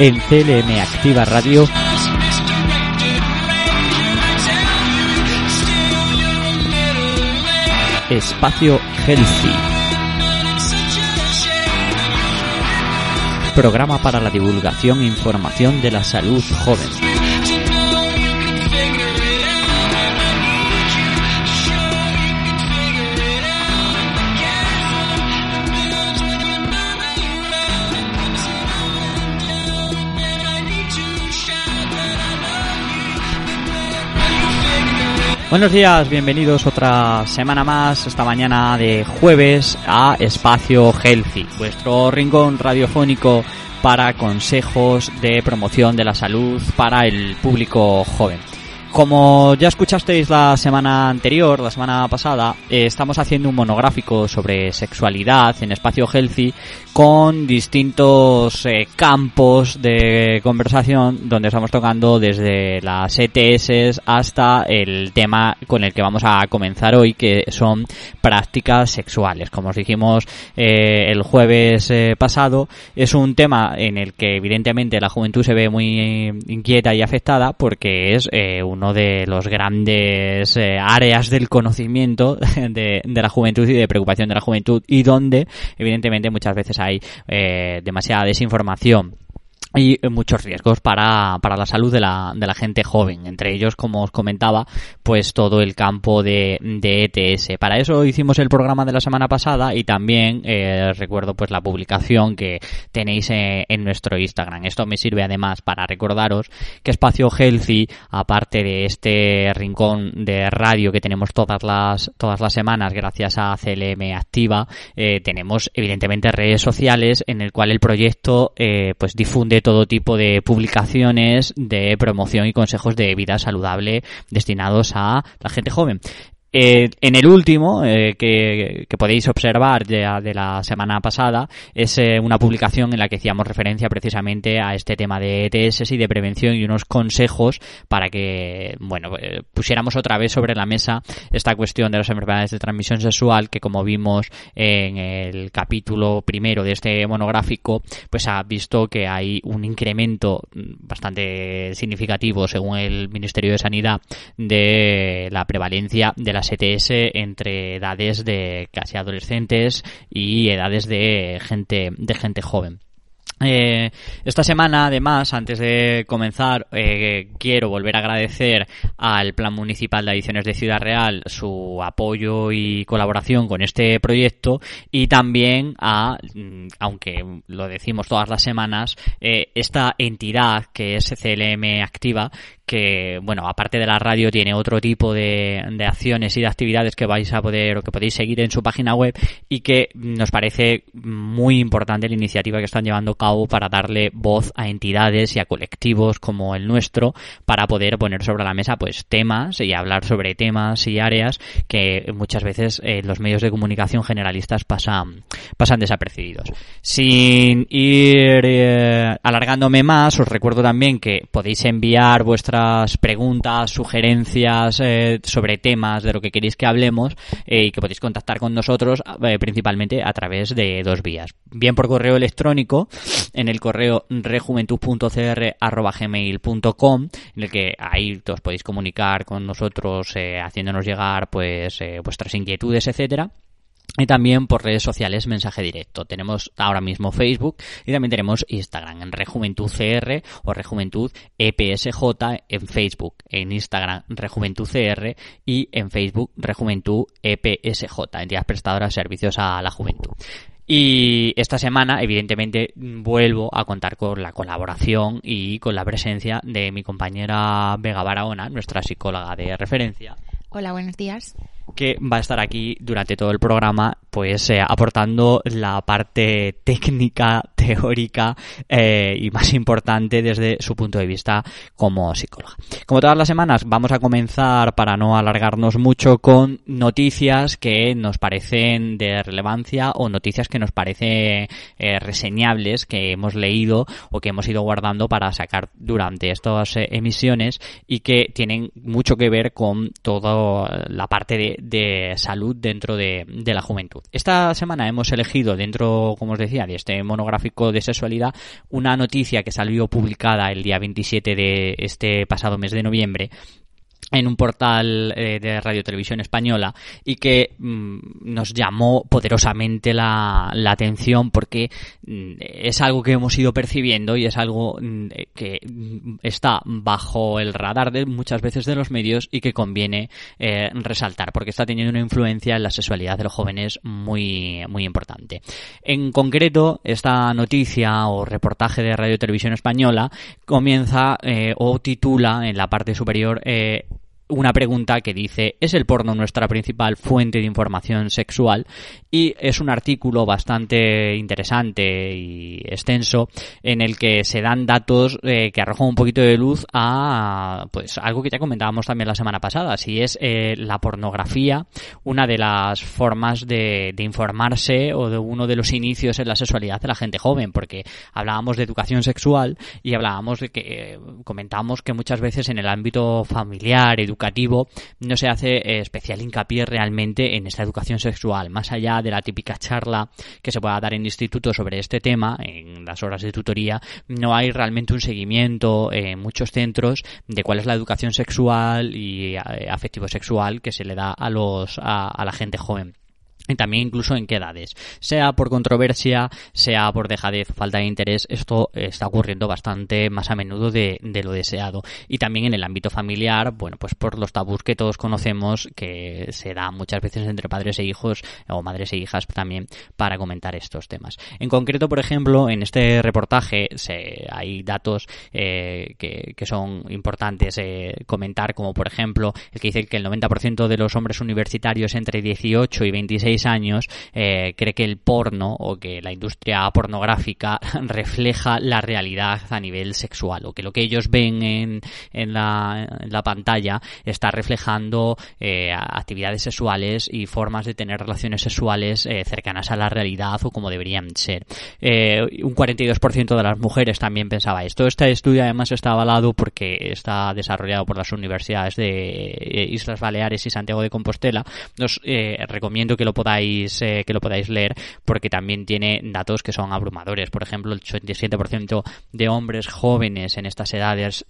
en CLM Activa Radio Espacio Healthy, programa para la divulgación e información de la salud joven. Buenos días, bienvenidos otra semana más, esta mañana de jueves a Espacio Healthy, vuestro rincón radiofónico para consejos de promoción de la salud para el público joven. Como ya escuchasteis la semana anterior, la semana pasada, eh, estamos haciendo un monográfico sobre sexualidad en Espacio Healthy con distintos eh, campos de conversación donde estamos tocando desde las ETS hasta el tema con el que vamos a comenzar hoy, que son prácticas sexuales. Como os dijimos eh, el jueves eh, pasado, es un tema en el que evidentemente la juventud se ve muy inquieta y afectada porque es eh, uno de los grandes eh, áreas del conocimiento de, de la juventud y de preocupación de la juventud y donde evidentemente muchas veces hay eh, demasiada desinformación y muchos riesgos para, para la salud de la, de la gente joven. Entre ellos, como os comentaba, pues todo el campo de, de ETS. Para eso hicimos el programa de la semana pasada y también eh, recuerdo pues la publicación que tenéis eh, en nuestro Instagram. Esto me sirve además para recordaros que Espacio Healthy, aparte de este rincón de radio que tenemos todas las, todas las semanas gracias a CLM Activa, eh, tenemos evidentemente redes sociales en el cual el proyecto eh, pues difunde todo tipo de publicaciones de promoción y consejos de vida saludable destinados a la gente joven. Eh, en el último, eh, que, podéis observar de, de la semana pasada, es eh, una publicación en la que hacíamos referencia precisamente a este tema de ETS y de prevención y unos consejos para que, bueno, pusiéramos otra vez sobre la mesa esta cuestión de las enfermedades de transmisión sexual que como vimos en el capítulo primero de este monográfico, pues ha visto que hay un incremento bastante significativo según el Ministerio de Sanidad de la prevalencia de las ETS entre edades de casi adolescentes y edades de gente de gente joven. Eh, esta semana, además, antes de comenzar, eh, quiero volver a agradecer al Plan Municipal de Adiciones de Ciudad Real su apoyo y colaboración con este proyecto y también a, mm, aunque lo decimos todas las semanas, eh, esta entidad que es CLM Activa que, bueno, aparte de la radio, tiene otro tipo de, acciones y de actividades que vais a poder o que podéis seguir en su página web y que nos parece muy importante la iniciativa que están llevando a cabo para darle voz a entidades y a colectivos como el nuestro para poder poner sobre la mesa pues temas y hablar sobre temas y áreas que muchas veces eh, los medios de comunicación generalistas pasan, pasan desapercibidos. Sin ir eh, alargándome más, os recuerdo también que podéis enviar vuestras preguntas, sugerencias eh, sobre temas de lo que queréis que hablemos y que podéis contactar con nosotros principalmente a través de dos vías. Bien por correo electrónico en el correo rejuventud.cr@gmail.com en el que ahí os podéis comunicar con nosotros eh, haciéndonos llegar pues eh, vuestras inquietudes, etcétera y también por redes sociales mensaje directo. Tenemos ahora mismo Facebook y también tenemos Instagram en Rejuventud CR o Rejuventud EPSJ en Facebook, en Instagram Rejuventud CR y en Facebook Rejuventud EPSJ, entidad prestadora de servicios a la juventud. Y esta semana, evidentemente, vuelvo a contar con la colaboración y con la presencia de mi compañera Vega Barahona, nuestra psicóloga de referencia. Hola, buenos días. Que va a estar aquí durante todo el programa, pues eh, aportando la parte técnica, teórica eh, y más importante desde su punto de vista como psicóloga. Como todas las semanas, vamos a comenzar, para no alargarnos mucho, con noticias que nos parecen de relevancia o noticias que nos parecen eh, reseñables que hemos leído o que hemos ido guardando para sacar durante estas emisiones y que tienen mucho que ver con toda la parte de, de salud dentro de, la juventud. Esta semana hemos elegido dentro, como os decía, de este monográfico de sexualidad, una noticia que salió publicada el día 27 de este pasado mes de noviembre en un portal eh, de radio televisión española y que mm, nos llamó poderosamente la, atención porque mm, es algo que hemos ido percibiendo y es algo mm, que mm, está bajo el radar de muchas veces de los medios y que conviene eh, resaltar porque está teniendo una influencia en la sexualidad de los jóvenes muy muy importante. En concreto, esta noticia o reportaje de radio televisión española comienza eh, o titula en la parte superior eh, una pregunta que dice ¿Es el porno nuestra principal fuente de información sexual? Y es un artículo bastante interesante y extenso en el que se dan datos eh, que arrojan un poquito de luz a pues algo que ya comentábamos también la semana pasada, si es eh, la pornografía una de las formas de, informarse o de uno de los inicios en la sexualidad de la gente joven, porque hablábamos de educación sexual y hablábamos de que eh, comentábamos que muchas veces en el ámbito familiar, no se hace eh, especial hincapié realmente en esta educación sexual, más allá de la típica charla que se pueda dar en instituto sobre este tema, en las horas de tutoría, no hay realmente un seguimiento en muchos centros de cuál es la educación sexual y eh, afectivo sexual que se le da a los a, a la gente joven también incluso en qué edades. Sea por controversia, sea por dejadez, falta de interés, esto está ocurriendo bastante más a menudo de, de, lo deseado. Y también en el ámbito familiar, bueno, pues por los tabús que todos conocemos que se da muchas veces entre padres e hijos o madres e hijas también para comentar estos temas. En concreto, por ejemplo, en este reportaje se, hay datos eh, que, que, son importantes eh, comentar, como por ejemplo el que dice que el 90% de los hombres universitarios entre 18 y 26 años eh, cree que el porno o que la industria pornográfica refleja la realidad a nivel sexual o que lo que ellos ven en, en, la, en la, pantalla está reflejando eh, actividades sexuales y formas de tener relaciones sexuales eh, cercanas a la realidad o como deberían ser. Un 42% de las mujeres también pensaba esto. Este estudio además está avalado porque está desarrollado por las universidades de Islas Baleares y Santiago de Compostela. Os recomiendo que lo podáis eh, que lo podáis leer porque también tiene datos que son abrumadores. Por ejemplo, el 87% de hombres jóvenes en estas edades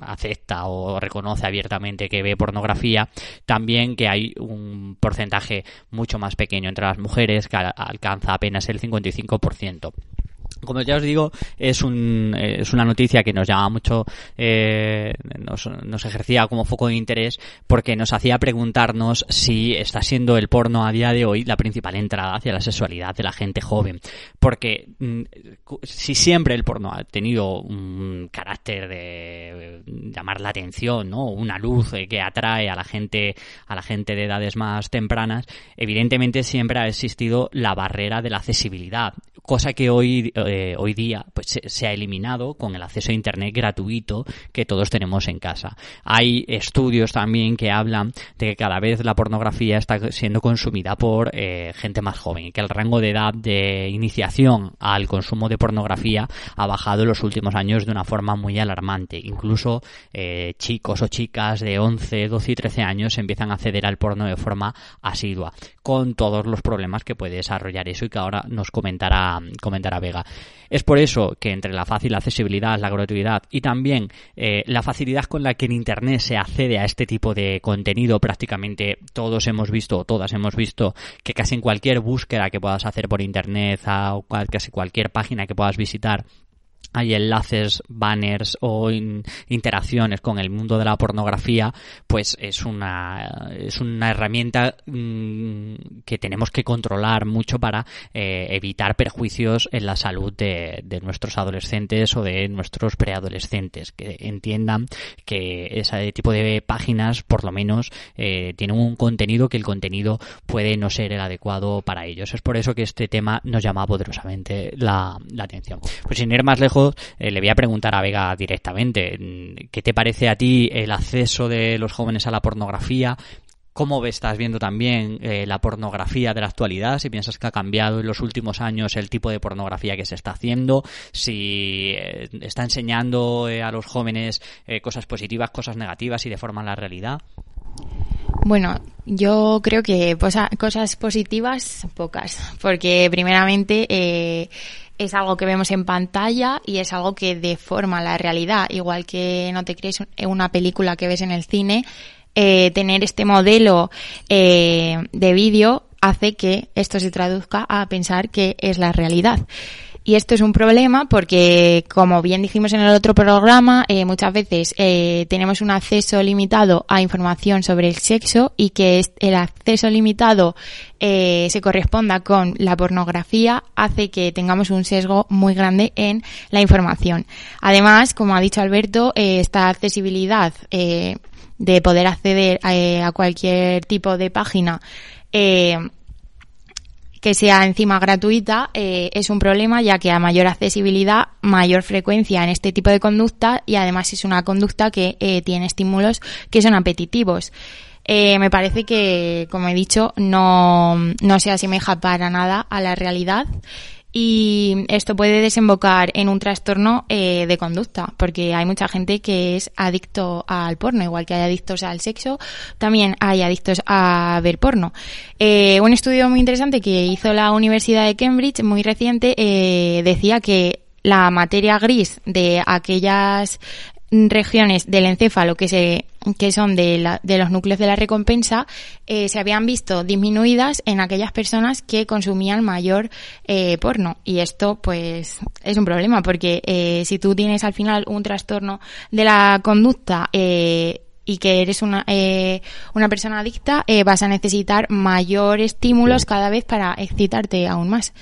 acepta o reconoce abiertamente que ve pornografía. También que hay un porcentaje mucho más pequeño entre las mujeres que alcanza apenas el 55% como ya os digo, es, un, es una noticia que nos llama mucho, eh, nos, ejercía como foco de interés porque nos hacía preguntarnos si está siendo el porno a día de hoy la principal entrada hacia la sexualidad de la gente joven. Porque mm, si siempre el porno ha tenido un carácter de llamar la atención, ¿no? Una luz que atrae a la gente, a la gente de edades más tempranas, evidentemente siempre ha existido la barrera de la accesibilidad, cosa que hoy eh, hoy día pues se, se, ha eliminado con el acceso a internet gratuito que todos tenemos en casa. Hay estudios también que hablan de que cada vez la pornografía está siendo consumida por eh, gente más joven y que el rango de edad de iniciación al consumo de pornografía ha bajado en los últimos años de una forma muy alarmante. Incluso eh, chicos o chicas de 11, 12 y 13 años empiezan a acceder al porno de forma asidua, con todos los problemas que puede desarrollar eso y que ahora nos comentará, comentará Vega. Es por eso que entre la fácil accesibilidad, la gratuidad y también eh, la facilidad con la que en Internet se accede a este tipo de contenido, prácticamente todos hemos visto, o todas hemos visto, que casi en cualquier búsqueda que puedas hacer por Internet, a casi cualquier página que puedas visitar, hay enlaces, banners o in- interacciones con el mundo de la pornografía, pues es una, es una herramienta mm, que tenemos que controlar mucho para eh, evitar perjuicios en la salud de, de nuestros adolescentes o de nuestros preadolescentes, que entiendan que ese tipo de páginas por lo menos eh, tienen un contenido que el contenido puede no ser el adecuado para ellos. Es por eso que este tema nos llama poderosamente la, la atención. Pues sin ir más lejos, eh, le voy a preguntar a Vega directamente, mm, ¿qué te parece a ti el acceso de los jóvenes a la pornografía? ¿Cómo estás viendo también eh, la pornografía de la actualidad? Si piensas que ha cambiado en los últimos años el tipo de pornografía que se está haciendo, si eh, está enseñando a los jóvenes cosas positivas, cosas negativas y deforman la realidad. Bueno, yo creo que cosas positivas, pocas, porque primeramente es algo que vemos en pantalla y es algo que deforma la realidad, igual que no te crees un- una película que ves en el cine, eh, tener este modelo eh, de vídeo hace que esto se traduzca a pensar que es la realidad. Y esto es un problema porque, como bien dijimos en el otro programa, eh, muchas veces eh, tenemos un acceso limitado a información sobre el sexo y que el acceso limitado eh, se corresponda con la pornografía hace que tengamos un sesgo muy grande en la información. Además, como ha dicho Alberto, eh, esta accesibilidad eh, de poder acceder eh, a cualquier tipo de página eh, que sea encima gratuita eh, es un problema ya que a mayor accesibilidad, mayor frecuencia en este tipo de conducta y además es una conducta que eh, tiene estímulos que son apetitivos. Eh, me parece que, como he dicho, no, no se asemeja para nada a la realidad y esto puede desembocar en un trastorno eh, de conducta, porque hay mucha gente que es adicto al porno, igual que hay adictos al sexo, también hay adictos a ver porno. Eh, un estudio muy interesante que hizo la Universidad de Cambridge, muy reciente, eh, decía que la materia gris de aquellas regiones del encéfalo que se que son de, la- de los núcleos de la recompensa eh, se habían visto disminuidas en aquellas personas que consumían mayor eh, porno y esto pues es un problema porque eh, si tú tienes al final un trastorno de la conducta eh, y que eres una, eh, una persona adicta, eh, vas a necesitar mayor estímulos cada vez para excitarte aún más.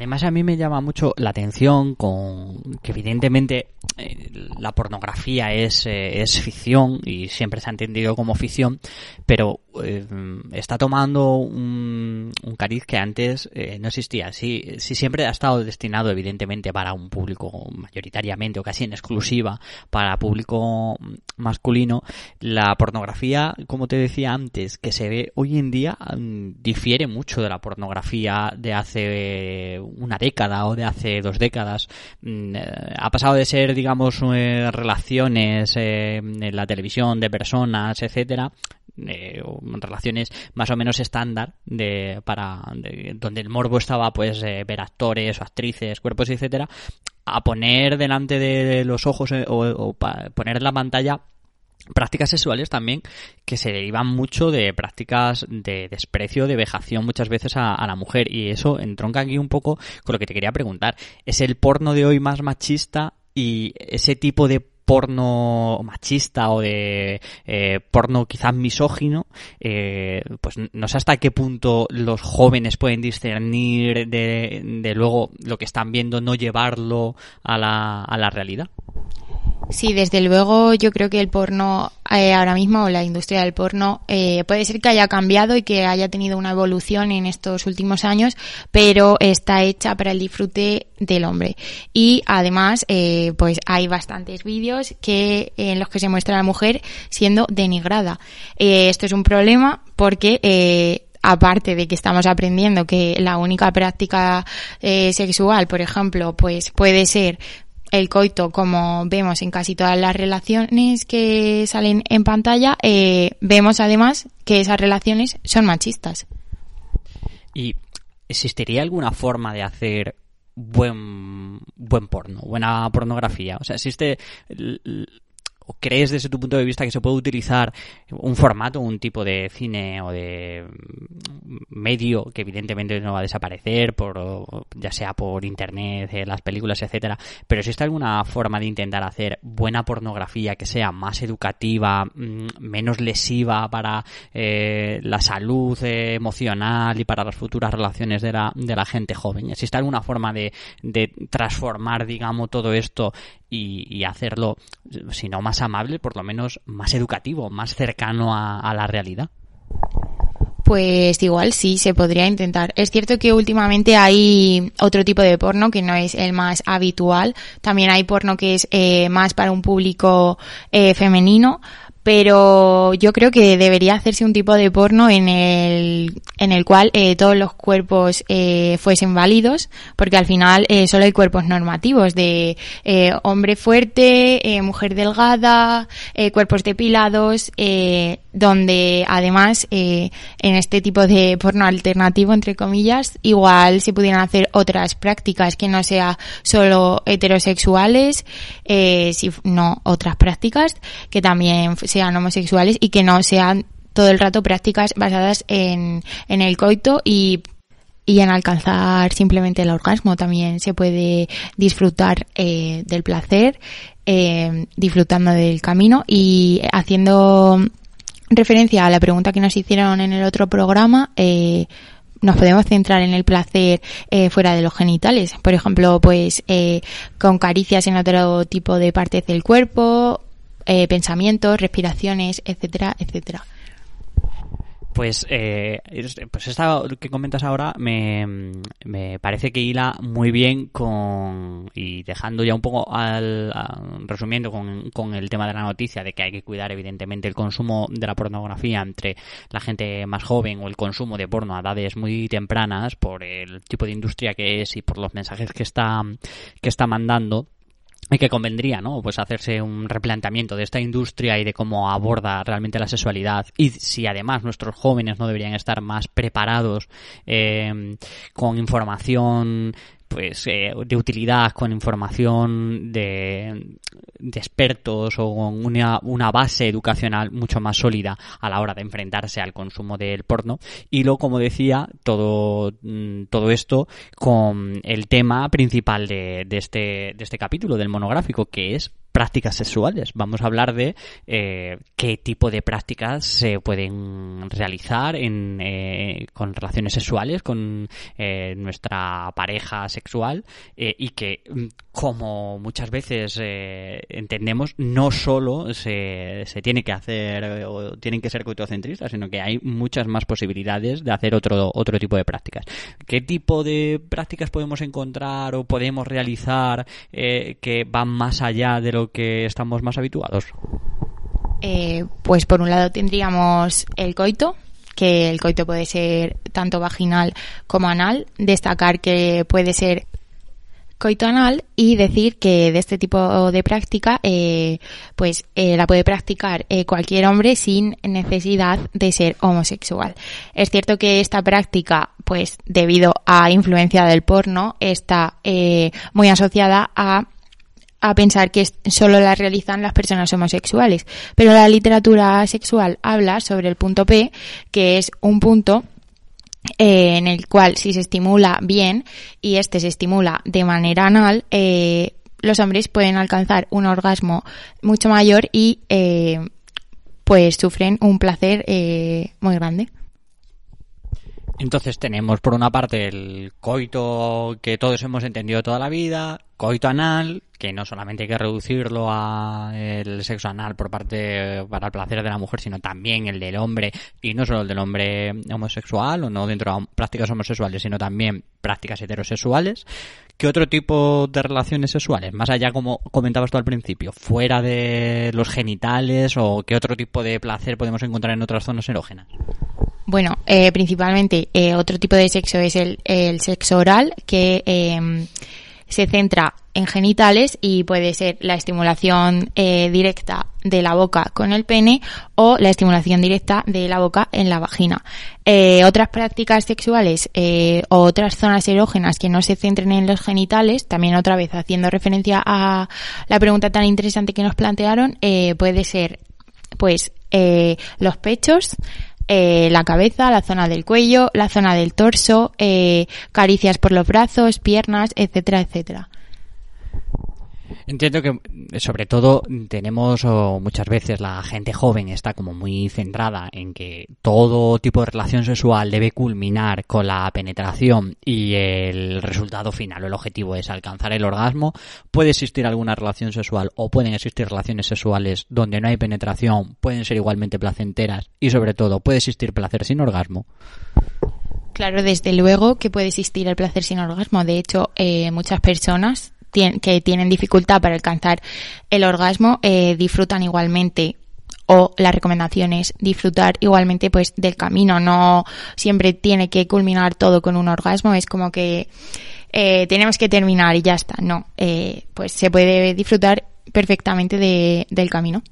Además a mí me llama mucho la atención con que evidentemente eh, la pornografía es, eh, es ficción y siempre se ha entendido como ficción, pero eh, está tomando un, un cariz que antes no existía. Si, si siempre ha estado destinado evidentemente para un público mayoritariamente o casi en exclusiva para público masculino, la pornografía, como te decía antes, que se ve hoy en día mm, difiere mucho de la pornografía de hace una década o de hace dos décadas. Mm, eh, Ha pasado de ser, digamos, eh, relaciones eh, en la televisión de personas, etcétera, eh, relaciones más o menos estándar de para de- donde el morbo estaba pues ver actores o actrices cuerpos etcétera a poner delante de los ojos o, poner en la pantalla prácticas sexuales también que se derivan mucho de prácticas de desprecio, de vejación muchas veces a, la mujer y eso entronca aquí un poco con lo que te quería preguntar. ¿Es el porno de hoy más machista y ese tipo de porno machista o de eh, porno quizás misógino, eh, pues no sé hasta qué punto los jóvenes pueden discernir de, de luego lo que están viendo, no llevarlo a la, a la realidad. Sí, desde luego yo creo que el porno eh, ahora mismo, o la industria del porno, eh, puede ser que haya cambiado y que haya tenido una evolución en estos últimos años, pero está hecha para el disfrute del hombre. Y además, eh, pues hay bastantes vídeos que en los que se muestra a la mujer siendo denigrada. Eh, esto es un problema porque eh, aparte de que estamos aprendiendo que la única práctica eh, sexual, por ejemplo, pues puede ser el coito, como vemos en casi todas las relaciones que salen en pantalla, eh, vemos además que esas relaciones son machistas. ¿Y existiría alguna forma de hacer buen buen porno, buena pornografía? O sea, existe ¿O crees desde tu punto de vista que se puede utilizar un formato, un tipo de cine o de mm, medio que evidentemente no va a desaparecer, por, ya sea por internet, eh, las películas, etcétera? Pero existe alguna forma de intentar hacer buena pornografía que sea más educativa, mm, menos lesiva para eh, la salud eh, emocional y para las futuras relaciones de la, de la gente joven? ¿Existe alguna forma de, de transformar, digamos, todo esto y, y hacerlo, si no más amable, por lo menos más educativo, más cercano a, la realidad? Pues igual sí, se podría intentar. Es cierto que últimamente hay otro tipo de porno que no es el más habitual. También hay porno que es eh, más para un público eh, femenino, pero yo creo que debería hacerse un tipo de porno en el, en el cual eh, todos los cuerpos eh, fuesen válidos, porque al final eh, solo hay cuerpos normativos de eh, hombre fuerte, eh, mujer delgada, eh, cuerpos depilados, donde además en este tipo de porno alternativo, entre comillas, igual se pudieran hacer otras prácticas que no sea solo heterosexuales, si, no otras prácticas que también sean homosexuales y que no sean todo el rato prácticas basadas en, en el coito y y en alcanzar simplemente el orgasmo también se puede disfrutar eh, del placer, eh, disfrutando del camino y haciendo referencia a la pregunta que nos hicieron en el otro programa, eh, nos podemos centrar en el placer eh, fuera de los genitales. Por ejemplo, pues eh, con caricias en otro tipo de partes del cuerpo, eh, pensamientos, respiraciones, etcétera, etcétera. Pues, eh, es- pues esta que comentas ahora me, me parece que hila muy bien con y dejando ya un poco al, resumiendo con, con el tema de la noticia de que hay que cuidar evidentemente el consumo de la pornografía entre la gente más joven o el consumo de porno a edades muy tempranas por el tipo de industria que es y por los mensajes que está que está mandando y que convendría, ¿no? Pues hacerse un replanteamiento de esta industria y de cómo aborda realmente la sexualidad y si además nuestros jóvenes no deberían estar más preparados eh, con información pues eh, de utilidad con información de, de expertos o con una, una base educacional mucho más sólida a la hora de enfrentarse al consumo del porno. Y luego como decía todo mm, todo esto con el tema principal de, de este de este capítulo del monográfico que es prácticas sexuales. Vamos a hablar de eh, qué tipo de prácticas se pueden realizar en, eh, con relaciones sexuales con eh, nuestra pareja sexual eh, y que, mm, como muchas veces entendemos, no solo se, se tiene que hacer o tienen que ser coitocentristas, sino que hay muchas más posibilidades de hacer otro, otro tipo de prácticas. ¿Qué tipo de prácticas podemos encontrar o podemos realizar que van más allá de lo que estamos más habituados? Eh, pues por un lado tendríamos el coito, que el coito puede ser tanto vaginal como anal. Destacar que puede ser coito anal y decir que de este tipo de práctica eh, pues eh, la puede practicar cualquier hombre sin necesidad de ser homosexual. Es cierto que esta práctica pues debido a influencia del porno está muy asociada a a pensar que solo la realizan las personas homosexuales. Pero la literatura sexual habla sobre el punto P, que es un punto eh, en el cual si se estimula bien y este se estimula de manera anal, eh, los hombres pueden alcanzar un orgasmo mucho mayor y eh, pues sufren un placer eh, muy grande. Entonces tenemos por una parte el coito que todos hemos entendido toda la vida, coito anal, que no solamente hay que reducirlo a el sexo anal por parte para el placer de la mujer, sino también el del hombre y no solo el del hombre homosexual o no dentro de prácticas homosexuales, sino también prácticas heterosexuales. ¿Qué otro tipo de relaciones sexuales? Más allá, como comentabas tú al principio, fuera de los genitales o qué otro tipo de placer podemos encontrar en otras zonas erógenas. Bueno, eh, principalmente eh, otro tipo de sexo es el, sexo oral, que eh, se centra en genitales y puede ser la estimulación eh, directa de la boca con el pene o la estimulación directa de la boca en la vagina. Eh, otras prácticas sexuales o otras zonas erógenas que no se centren en los genitales, también otra vez haciendo referencia a la pregunta tan interesante que nos plantearon, puede ser pues los pechos, eh, la cabeza, la zona del cuello, la zona del torso, eh, caricias por los brazos, piernas, etcétera, etcétera. Entiendo que, sobre todo, tenemos o, muchas veces la gente joven está como muy centrada en que todo tipo de relación sexual debe culminar con la penetración y el resultado final o el objetivo es alcanzar el orgasmo. Puede existir alguna relación sexual o pueden existir relaciones sexuales donde no hay penetración, pueden ser igualmente placenteras y, sobre todo, puede existir placer sin orgasmo. Claro, desde luego que puede existir el placer sin orgasmo. De hecho, eh, muchas personas que tienen dificultad para alcanzar el orgasmo eh, disfrutan igualmente o la recomendación es disfrutar igualmente pues del camino. No siempre tiene que culminar todo con un orgasmo es como que eh, tenemos que terminar y ya está no eh, pues se puede disfrutar perfectamente de- del camino.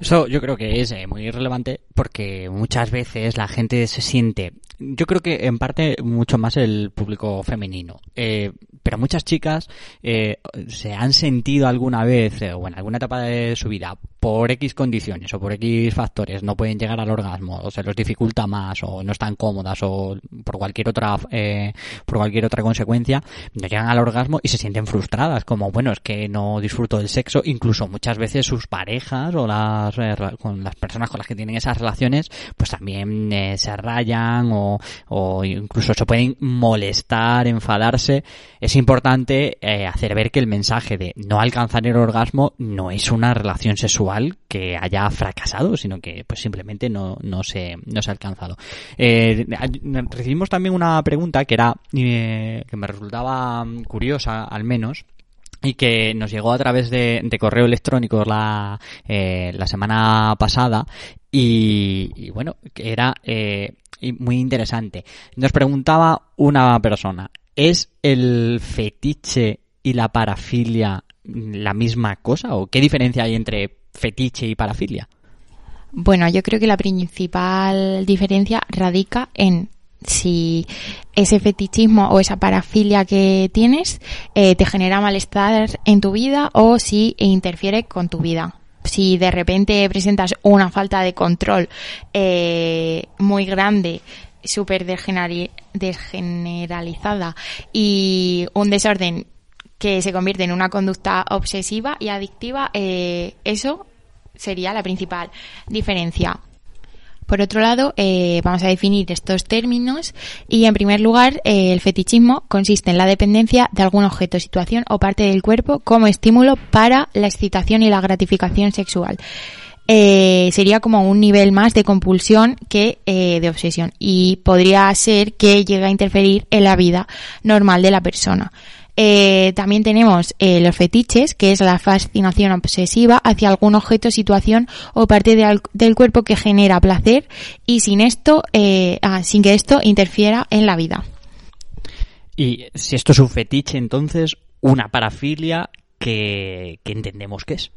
Eso yo creo que es muy relevante porque muchas veces la gente se siente, yo creo que en parte mucho más el público femenino, eh, pero muchas chicas eh, se han sentido alguna vez eh, o en alguna etapa de su vida por X condiciones o por X factores no pueden llegar al orgasmo o se los dificulta más o no están cómodas o por cualquier otra eh, por cualquier otra consecuencia no llegan al orgasmo y se sienten frustradas como bueno es que no disfruto del sexo incluso muchas veces sus parejas o las eh, con las personas con las que tienen esas relaciones pues también eh, se rayan o, o incluso se pueden molestar enfadarse importante eh, hacer ver que el mensaje de no alcanzar el orgasmo no es una relación sexual que haya fracasado, sino que pues simplemente no, no, se, no se ha alcanzado. Eh, recibimos también una pregunta que era eh, que me resultaba curiosa, al menos, y que nos llegó a través de, correo electrónico la, la semana pasada y, y bueno, era muy interesante. Nos preguntaba una persona, ¿es el fetiche y la parafilia la misma cosa o qué diferencia hay entre fetiche y parafilia? Bueno, yo creo que la principal diferencia radica en si ese fetichismo o esa parafilia que tienes eh, te genera malestar en tu vida o si interfiere con tu vida. Si de repente presentas una falta de control eh, muy grande, súper desgeneralizada y un desorden que se convierte en una conducta obsesiva y adictiva, eh, eso sería la principal diferencia. Por otro lado, eh, vamos a definir estos términos y, en primer lugar, eh, el fetichismo consiste en la dependencia de algún objeto, situación o parte del cuerpo como estímulo para la excitación y la gratificación sexual. Eh, sería como un nivel más de compulsión que eh, de obsesión y podría ser que llegue a interferir en la vida normal de la persona. Eh, también tenemos eh, los fetiches, que es la fascinación obsesiva hacia algún objeto, situación o parte del cuerpo que genera placer y sin esto, eh, ah, sin que esto interfiera en la vida. Y si esto es un fetiche, entonces una parafilia que, que entendemos que es.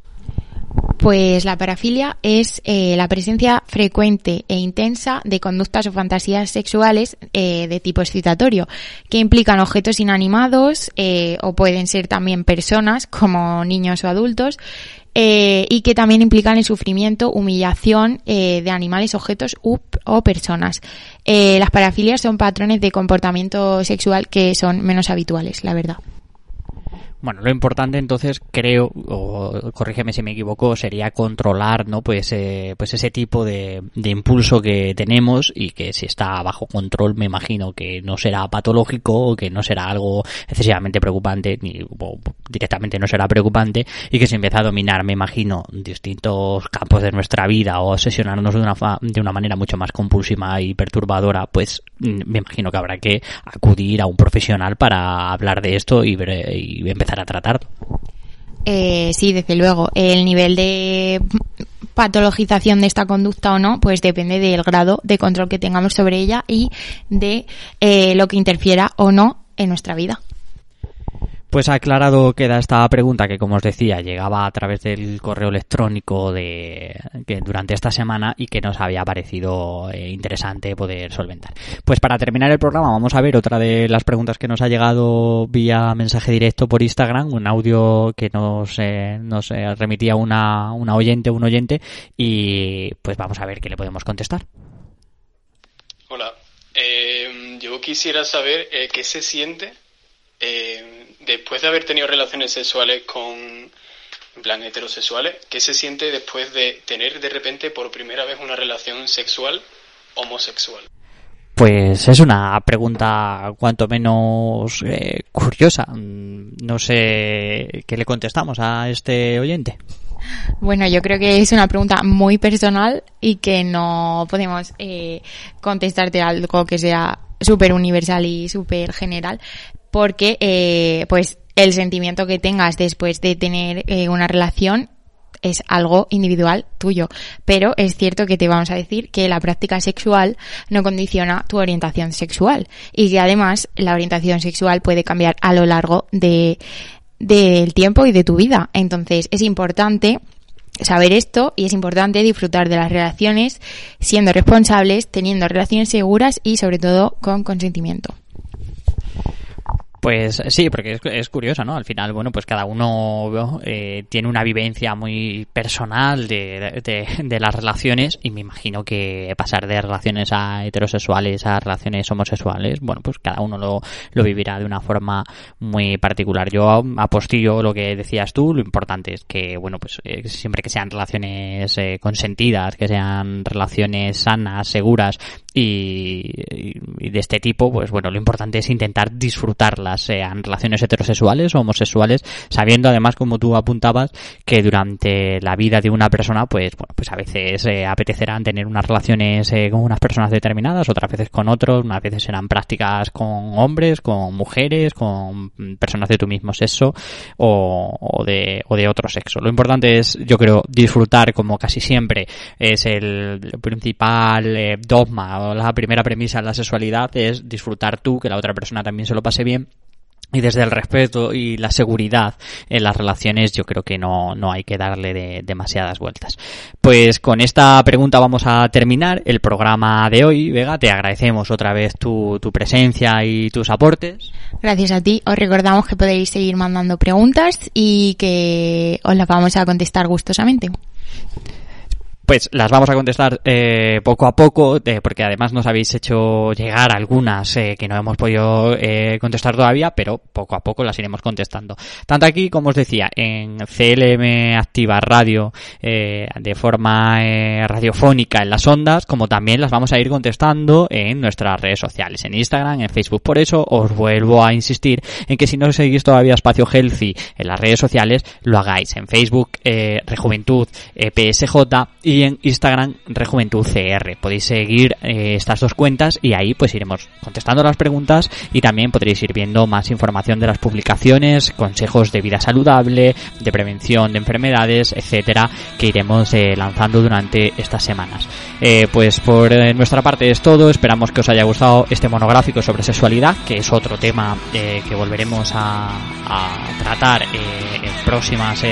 Pues la parafilia es eh, la presencia frecuente e intensa de conductas o fantasías sexuales eh, de tipo excitatorio, que implican objetos inanimados eh, o pueden ser también personas como niños o adultos, eh, y que también implican el sufrimiento, humillación eh, de animales, objetos o personas. Eh, las parafilias son patrones de comportamiento sexual que son menos habituales, la verdad. Bueno, lo importante entonces creo, o corrígeme si me equivoco, sería controlar, ¿no? Pues, eh, pues ese tipo de, de impulso que tenemos y que si está bajo control me imagino que no será patológico o que no será algo excesivamente preocupante ni o directamente no será preocupante y que se empieza a dominar, me imagino, distintos campos de nuestra vida o obsesionarnos de una, fa- de una manera mucho más compulsiva y perturbadora, pues me imagino que habrá que acudir a un profesional para hablar de esto y, ver- y empezar a tratarlo. Eh, sí, desde luego. El nivel de patologización de esta conducta o no, pues depende del grado de control que tengamos sobre ella y de eh, lo que interfiera o no en nuestra vida. Pues aclarado queda esta pregunta que, como os decía, llegaba a través del correo electrónico de que durante esta semana y que nos había parecido eh, interesante poder solventar. Pues para terminar el programa vamos a ver otra de las preguntas que nos ha llegado vía mensaje directo por Instagram, un audio que nos, eh, nos eh, remitía una, una oyente, un oyente, y pues vamos a ver qué le podemos contestar. Hola, yo quisiera saber qué se siente después de haber tenido relaciones sexuales con, en plan, heterosexuales, qué se siente después de tener de repente por primera vez una relación sexual homosexual. Pues es una pregunta cuanto menos eh, curiosa. Mm, No sé qué le contestamos a este oyente. Bueno, yo creo que es una pregunta muy personal y que no podemos eh, contestarte algo que sea súper universal y súper general, porque eh, pues el sentimiento que tengas después de tener eh, una relación es algo individual tuyo, pero es cierto que te vamos a decir que la práctica sexual no condiciona tu orientación sexual y que además la orientación sexual puede cambiar a lo largo de del tiempo y de tu vida. Entonces es importante saber esto y es importante disfrutar de las relaciones siendo responsables, teniendo relaciones seguras y sobre todo con consentimiento. Pues sí, porque es, es curioso, ¿no? Al final, bueno, pues cada uno eh, tiene una vivencia muy personal de, de, las relaciones y me imagino que pasar de relaciones a heterosexuales a relaciones homosexuales, bueno, pues cada uno lo, lo vivirá de una forma muy particular. Yo apostillo lo que decías tú, lo importante es que, bueno, pues eh, siempre que sean relaciones eh, consentidas, que sean relaciones sanas, seguras y, y de este tipo, pues bueno, lo importante es intentar disfrutarlas, sean relaciones heterosexuales o homosexuales, sabiendo además, como tú apuntabas, que durante la vida de una persona, pues bueno, pues a veces eh, apetecerán tener unas relaciones eh, con unas personas determinadas, otras veces con otros, unas veces serán prácticas con hombres, con mujeres, con personas de tu mismo sexo o, o de, o de otro sexo. Lo importante es, yo creo, disfrutar como casi siempre es el principal eh, dogma o la primera premisa de la sexualidad es disfrutar tú, que la otra persona también se lo pase bien y desde el respeto y la seguridad en las relaciones yo creo que no, no hay que darle de, demasiadas vueltas. Pues con esta pregunta vamos a terminar el programa de hoy. Vega, te agradecemos otra vez tu, tu presencia y tus aportes. Gracias a ti. Os recordamos que podéis seguir mandando preguntas y que os las vamos a contestar gustosamente. Pues las vamos a contestar eh, poco a poco, eh, porque además nos habéis hecho llegar algunas eh, que no hemos podido contestar todavía, pero poco a poco las iremos contestando. Tanto aquí, como os decía, en CLM Activa Radio, de forma radiofónica en las ondas, como también las vamos a ir contestando en nuestras redes sociales, en Instagram, en Facebook. Por eso os vuelvo a insistir en que si no seguís todavía Espacio Healthy en las redes sociales, lo hagáis en Facebook, Rejuventud eh, PSJ y en Instagram Rejuventud CR. Podéis seguir eh, estas dos cuentas y ahí pues iremos contestando las preguntas y también podréis ir viendo más información de las publicaciones, consejos de vida saludable, de prevención de enfermedades, etcétera, que iremos eh, lanzando durante estas semanas. Eh, pues por nuestra parte es todo. Esperamos que os haya gustado este monográfico sobre sexualidad, que es otro tema que volveremos a, tratar en próximas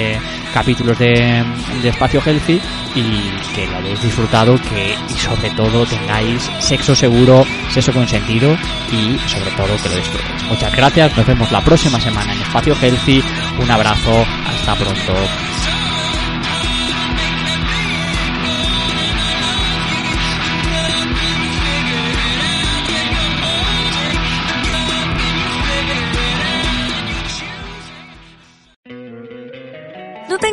capítulos de, de Espacio Healthy y que lo hayáis disfrutado que y sobre todo tengáis sexo seguro, sexo consentido y sobre todo que lo disfrutéis. Muchas gracias, nos vemos la próxima semana en Espacio Healthy. Un abrazo, hasta pronto.